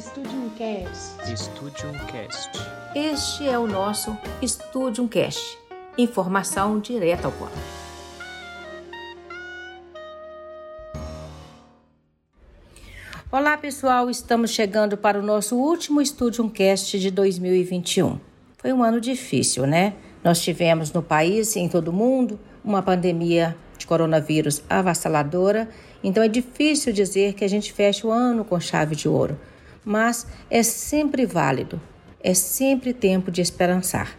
Studium Cast. Studium Cast. Este é o nosso Studium Cast. Informação direta ao ponto. Olá pessoal, estamos chegando para o nosso último Studium Cast de 2021. Foi um ano difícil, né? Nós tivemos no país e em todo o mundo uma pandemia de coronavírus avassaladora, então é difícil dizer que a gente feche o ano com chave de ouro, mas é sempre válido, é sempre tempo de esperançar.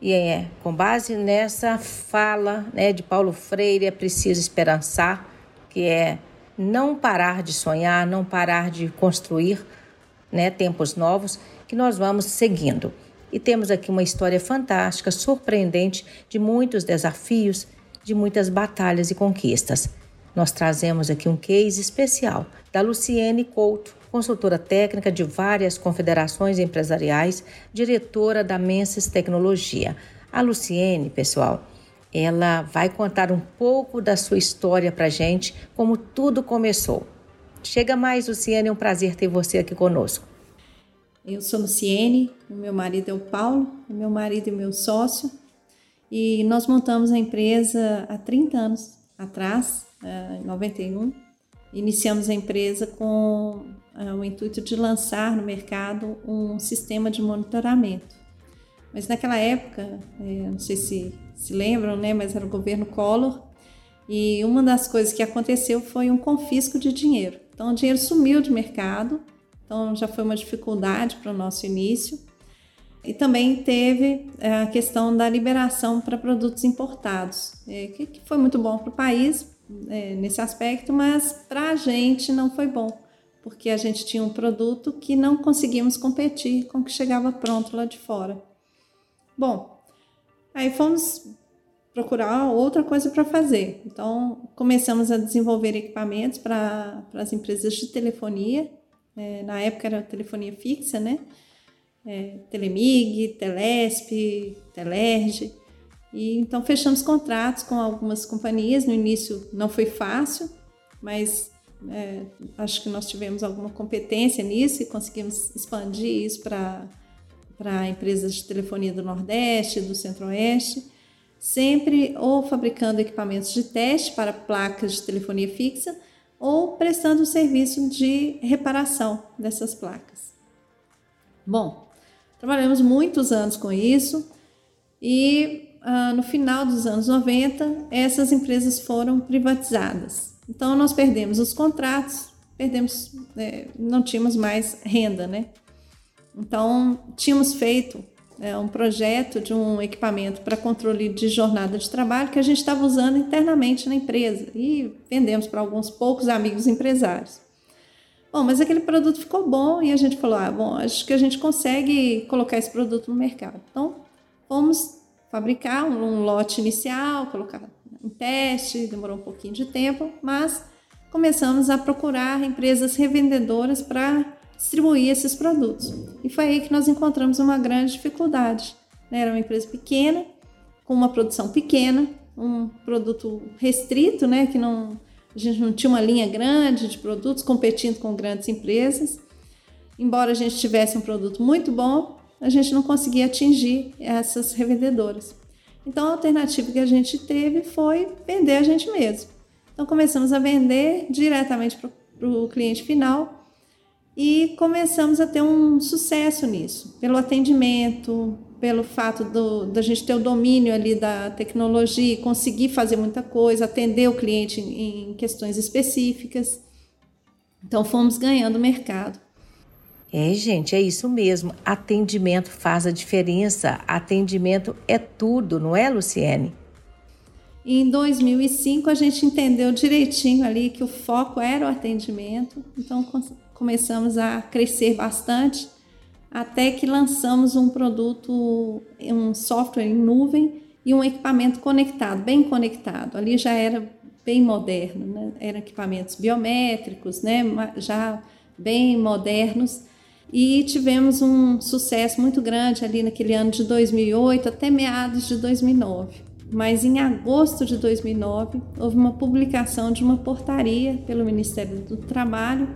E é com base nessa fala né, de Paulo Freire, é preciso esperançar, que é não parar de sonhar, não parar de construir né, tempos novos, que nós vamos seguindo. E temos aqui uma história fantástica, surpreendente, de muitos desafios, de muitas batalhas e conquistas. Nós trazemos aqui um case especial da Luciene Couto, consultora técnica de várias confederações empresariais, diretora da Menses Tecnologia. A Luciene, pessoal, ela vai contar um pouco da sua história para gente, como tudo começou. Chega mais, Luciene, é um prazer ter você aqui conosco. Eu sou Luciene, meu marido é o Paulo, meu marido e meu sócio, e nós montamos a empresa há 30 anos atrás, em 91. Iniciamos a empresa com eh, o intuito de lançar no mercado um sistema de monitoramento. Mas naquela época, eh, não sei se se lembram, né, mas era o governo Collor, e uma das coisas que aconteceu foi um confisco de dinheiro. Então o dinheiro sumiu de mercado, então já foi uma dificuldade para o nosso início. E também teve é, a questão da liberação para produtos importados, é, que, foi muito bom para o país é, nesse aspecto, mas para a gente não foi bom, porque a gente tinha um produto que não conseguimos competir com o que chegava pronto lá de fora. Bom, aí fomos procurar outra coisa para fazer. Então começamos a desenvolver equipamentos para as empresas de telefonia. na época era telefonia fixa, né? é, Telemig, Telesp, Telerge. E então fechamos contratos com algumas companhias. No início não foi fácil, mas é, acho que nós tivemos alguma competência nisso e conseguimos expandir isso para para empresas de telefonia do Nordeste, do Centro-Oeste, sempre ou fabricando equipamentos de teste para placas de telefonia fixa ou prestando o serviço de reparação dessas placas. Bom, Trabalhamos muitos anos com isso e ah, no final dos anos 90 essas empresas foram privatizadas. Então nós perdemos os contratos, perdemos, é, não tínhamos mais renda, né? Então tínhamos feito é, um projeto de um equipamento para controle de jornada de trabalho que a gente estava usando internamente na empresa e vendemos para alguns poucos amigos empresários. Bom, mas aquele produto ficou bom e a gente falou: ah, bom, acho que a gente consegue colocar esse produto no mercado. Então, fomos fabricar um, um lote inicial, colocar em teste, demorou um pouquinho de tempo, mas começamos a procurar empresas revendedoras para distribuir esses produtos. E foi aí que nós encontramos uma grande dificuldade. Né? Era uma empresa pequena, com uma produção pequena, um produto restrito, né, que não a gente não tinha uma linha grande de produtos competindo com grandes empresas. Embora a gente tivesse um produto muito bom, a gente não conseguia atingir essas revendedoras. Então a alternativa que a gente teve foi vender a gente mesmo. Então começamos a vender diretamente para o cliente final e começamos a ter um sucesso nisso, pelo atendimento, pelo fato do, da gente ter o domínio ali da tecnologia, conseguir fazer muita coisa, atender o cliente em, em questões específicas. Então fomos ganhando mercado. É, gente, é isso mesmo. Atendimento faz a diferença. Atendimento é tudo, não é, Luciene? em 2005 a gente entendeu direitinho ali que o foco era o atendimento, então começamos a crescer bastante até que lançamos um produto, um software em nuvem e um equipamento conectado, bem conectado. Ali já era bem moderno, né? eram equipamentos biométricos, né? já bem modernos. E tivemos um sucesso muito grande ali naquele ano de 2008 até meados de 2009. Mas em agosto de 2009 houve uma publicação de uma portaria pelo Ministério do Trabalho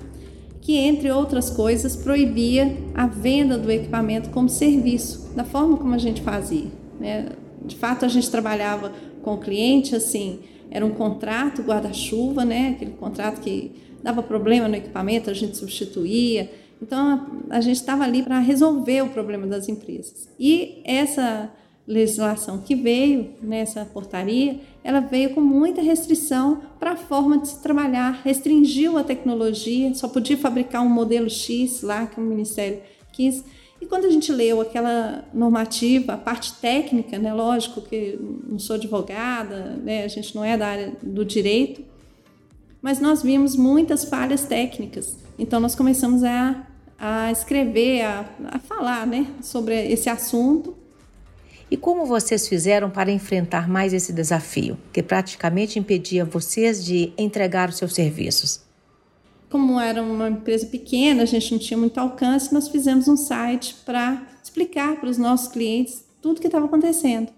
que, entre outras coisas, proibia a venda do equipamento como serviço, da forma como a gente fazia. Né? De fato, a gente trabalhava com o cliente assim, era um contrato guarda-chuva, né? aquele contrato que dava problema no equipamento, a gente substituía. Então, a gente estava ali para resolver o problema das empresas. E essa legislação que veio nessa portaria, ela veio com muita restrição para a forma de se trabalhar, restringiu a tecnologia, só podia fabricar um modelo X lá que o Ministério quis. E quando a gente leu aquela normativa, a parte técnica, né, lógico que não sou advogada, né, a gente não é da área do direito, mas nós vimos muitas falhas técnicas. Então nós começamos a, a escrever, a, a falar né, sobre esse assunto e como vocês fizeram para enfrentar mais esse desafio, que praticamente impedia vocês de entregar os seus serviços? Como era uma empresa pequena, a gente não tinha muito alcance, nós fizemos um site para explicar para os nossos clientes tudo o que estava acontecendo.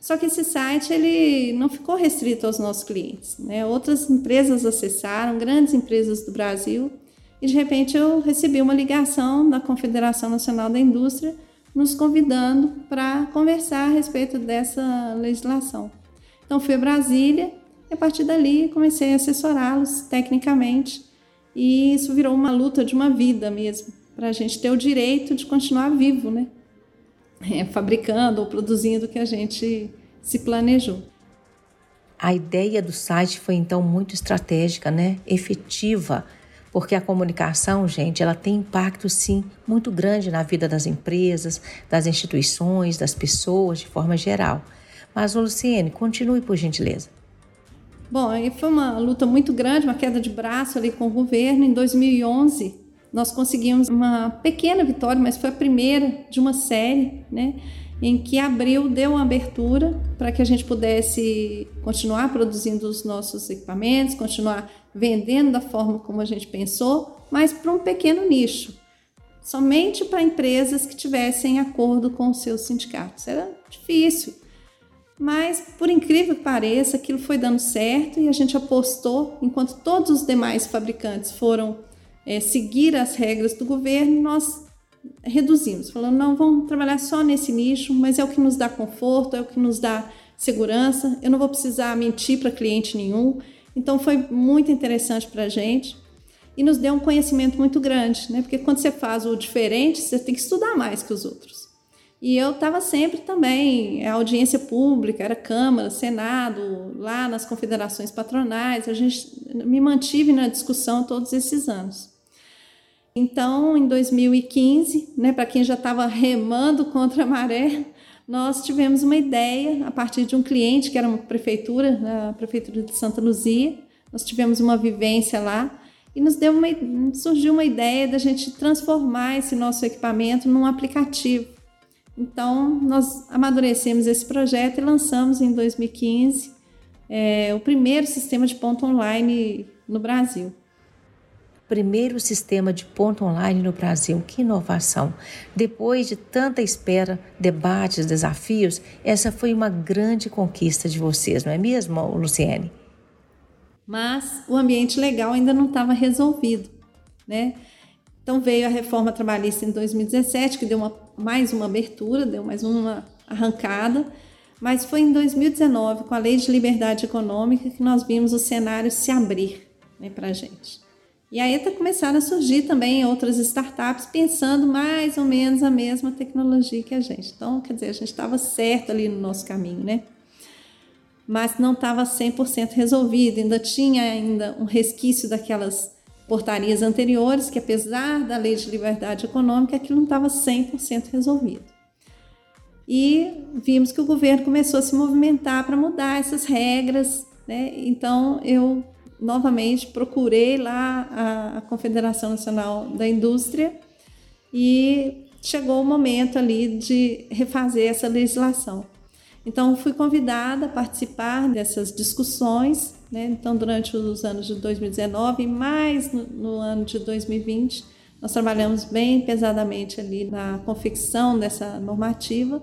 Só que esse site ele não ficou restrito aos nossos clientes. Né? Outras empresas acessaram, grandes empresas do Brasil, e de repente eu recebi uma ligação da Confederação Nacional da Indústria nos convidando para conversar a respeito dessa legislação. Então fui a Brasília e a partir dali comecei a assessorá-los tecnicamente e isso virou uma luta de uma vida mesmo, para a gente ter o direito de continuar vivo, né? É, fabricando ou produzindo o que a gente se planejou. A ideia do site foi então muito estratégica, né? Efetiva porque a comunicação, gente, ela tem impacto sim muito grande na vida das empresas, das instituições, das pessoas de forma geral. Mas, Luciene, continue por gentileza. Bom, foi uma luta muito grande, uma queda de braço ali com o governo. Em 2011, nós conseguimos uma pequena vitória, mas foi a primeira de uma série, né? Em que abril deu uma abertura para que a gente pudesse continuar produzindo os nossos equipamentos, continuar vendendo da forma como a gente pensou, mas para um pequeno nicho, somente para empresas que tivessem acordo com os seus sindicatos. Era difícil, mas por incrível que pareça, aquilo foi dando certo e a gente apostou, enquanto todos os demais fabricantes foram é, seguir as regras do governo, nós reduzimos, falando não, vamos trabalhar só nesse nicho, mas é o que nos dá conforto, é o que nos dá segurança. Eu não vou precisar mentir para cliente nenhum. Então foi muito interessante para a gente e nos deu um conhecimento muito grande, né? Porque quando você faz o diferente, você tem que estudar mais que os outros. E eu estava sempre também, a audiência pública, era Câmara, Senado, lá nas confederações patronais, a gente me mantive na discussão todos esses anos. Então, em 2015, né, para quem já estava remando contra a maré, nós tivemos uma ideia a partir de um cliente que era uma prefeitura, né, a prefeitura de Santa Luzia. Nós tivemos uma vivência lá e nos deu uma, surgiu uma ideia da gente transformar esse nosso equipamento num aplicativo. Então, nós amadurecemos esse projeto e lançamos em 2015 é, o primeiro sistema de ponto online no Brasil primeiro sistema de ponto online no Brasil. Que inovação! Depois de tanta espera, debates, desafios, essa foi uma grande conquista de vocês, não é mesmo, Luciene? Mas o ambiente legal ainda não estava resolvido, né? Então veio a reforma trabalhista em 2017, que deu uma, mais uma abertura, deu mais uma arrancada, mas foi em 2019, com a Lei de Liberdade Econômica, que nós vimos o cenário se abrir né, para a gente. E aí até começaram a surgir também outras startups pensando mais ou menos a mesma tecnologia que a gente. Então, quer dizer, a gente estava certo ali no nosso caminho, né? Mas não estava 100% resolvido, ainda tinha ainda um resquício daquelas portarias anteriores, que apesar da lei de liberdade econômica, aquilo não estava 100% resolvido. E vimos que o governo começou a se movimentar para mudar essas regras, né? Então eu novamente procurei lá a, a Confederação Nacional da Indústria e chegou o momento ali de refazer essa legislação. Então, fui convidada a participar dessas discussões, né? então, durante os anos de 2019 e mais no, no, ano de 2020, nós trabalhamos bem pesadamente ali na confecção dessa normativa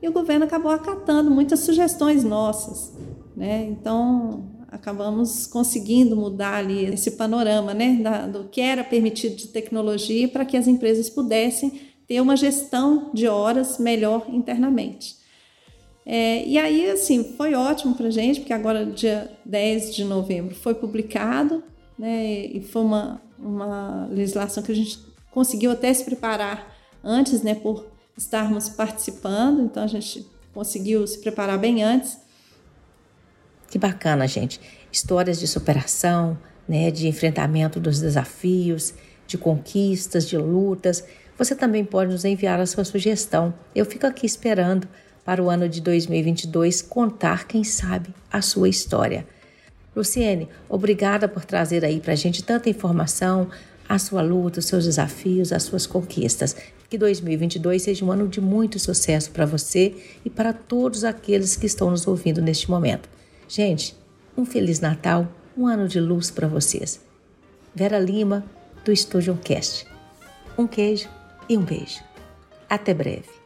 e o governo acabou acatando muitas sugestões nossas. Né? Então, acabamos conseguindo mudar ali esse panorama, né, da, do que era permitido de tecnologia para que as empresas pudessem ter uma gestão de horas melhor internamente. É, e aí, assim, foi ótimo para a gente, porque agora, dia 10 de novembro, foi publicado, né, e foi uma, uma legislação que a gente conseguiu até se preparar antes, né, por estarmos participando, então a gente conseguiu se preparar bem antes. Que bacana, gente. Histórias de superação, né, de enfrentamento dos desafios, de conquistas, de lutas. Você também pode nos enviar a sua sugestão. Eu fico aqui esperando para o ano de 2022 contar, quem sabe, a sua história. Luciene, obrigada por trazer aí para a gente tanta informação, a sua luta, os seus desafios, as suas conquistas. Que 2022 seja um ano de muito sucesso para você e para todos aqueles que estão nos ouvindo neste momento. Gente, um Feliz Natal, um ano de luz para vocês. Vera Lima, do Estúdio Cast. Um queijo e um beijo. Até breve.